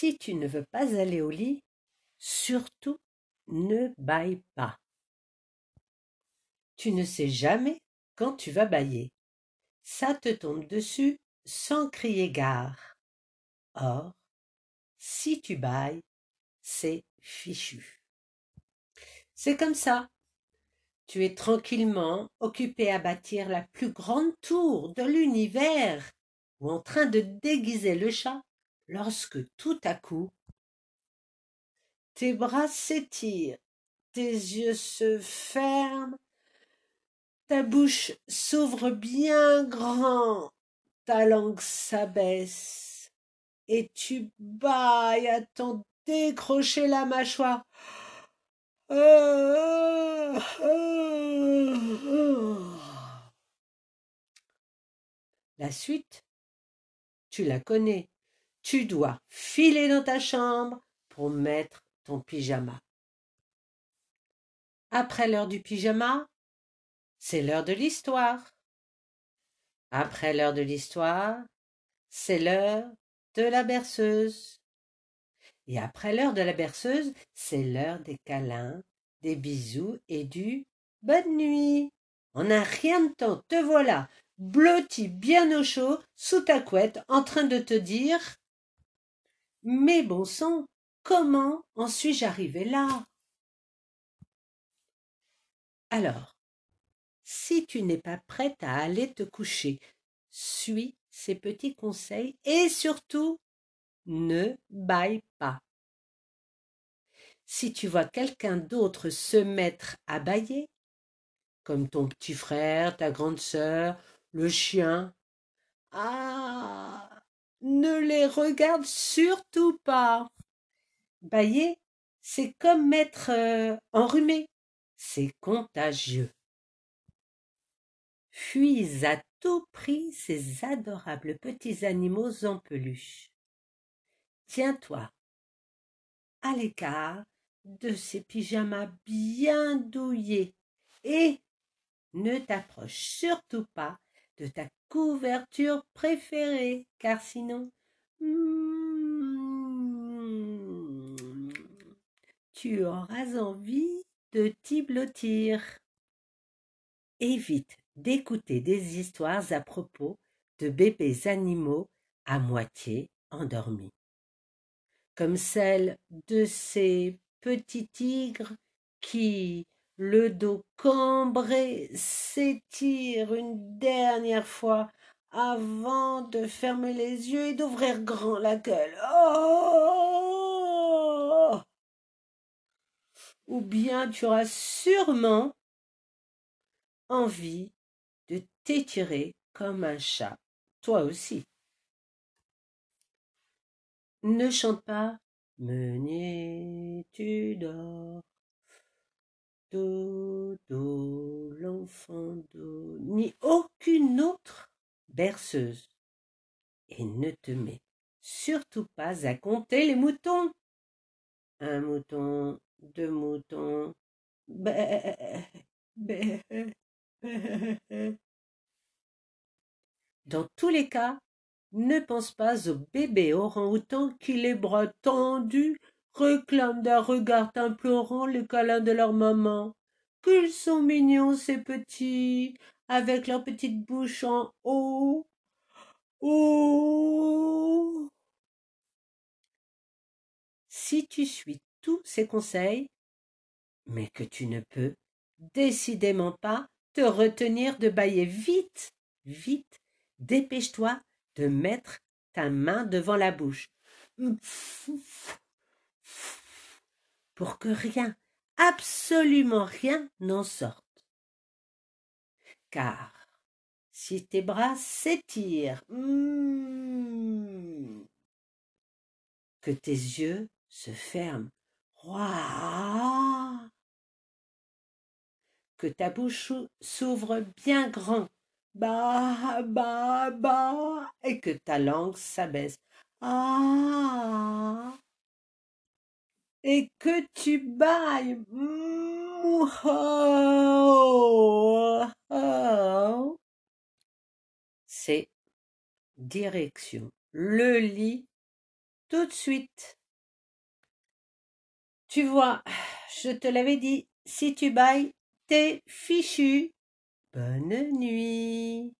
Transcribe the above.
Si tu ne veux pas aller au lit, surtout ne baille pas. Tu ne sais jamais quand tu vas bailler. Ça te tombe dessus sans crier gare. Or, si tu bailles, c'est fichu. C'est comme ça. Tu es tranquillement occupé à bâtir la plus grande tour de l'univers ou en train de déguiser le chat lorsque tout à coup tes bras s'étirent, tes yeux se ferment, ta bouche s'ouvre bien grand, ta langue s'abaisse, et tu bailles à t'en décrocher la mâchoire. La suite, tu la connais. Tu dois filer dans ta chambre pour mettre ton pyjama. Après l'heure du pyjama, c'est l'heure de l'histoire. Après l'heure de l'histoire, c'est l'heure de la berceuse. Et après l'heure de la berceuse, c'est l'heure des câlins, des bisous et du bonne nuit. En un rien de temps, te voilà, blotti bien au chaud, sous ta couette, en train de te dire Mais bon sang, comment en suis-je arrivé là? Alors, si tu n'es pas prête à aller te coucher, suis ces petits conseils et surtout ne baille pas. Si tu vois quelqu'un d'autre se mettre à bailler, comme ton petit frère, ta grande sœur, le chien, ah, ne les regarde surtout pas. Bailler, c'est comme être euh, enrhumé, c'est contagieux. Fuis à tout prix ces adorables petits animaux en peluche. Tiens-toi à l'écart de ces pyjamas bien douillés et ne t'approche surtout pas de ta couverture préférée, car sinon hmm, tu auras envie de t'y blottir. Évite d'écouter des histoires à propos de bébés animaux à moitié endormis, comme celle de ces petits tigres qui, le dos cambré, s'étirent une dernière fois avant de fermer les yeux et d'ouvrir grand la gueule. Oh Ou bien tu auras sûrement envie de t'étirer comme un chat, toi aussi. Ne chante pas Meunier, tu dors. Dodo, l'enfant do, ni aucune autre berceuse. Et ne te mets surtout pas à compter les moutons. Un mouton, deux moutons, bé, bé, dans tous les cas, ne pense pas au bébé orang-outan qui, les bras tendus, réclament d'un regard implorant le câlin de leur maman. Qu'ils sont mignons, ces petits, avec leur petite bouche en haut. Oh Si tu suis tous ces conseils, mais que tu ne peux décidément pas te retenir de bailler vite, vite, dépêche-toi de mettre ta main devant la bouche pour que rien, absolument rien n'en sorte. Car si tes bras s'étirent, hmm, que tes yeux se ferment, que ta bouche s'ouvre bien grand, bah, bah, bah, et que ta langue s'abaisse. Ah, et que tu bailles. C'est direction le lit tout de suite. Tu vois, je te l'avais dit, si tu bailles, t'es fichu. Bonne nuit.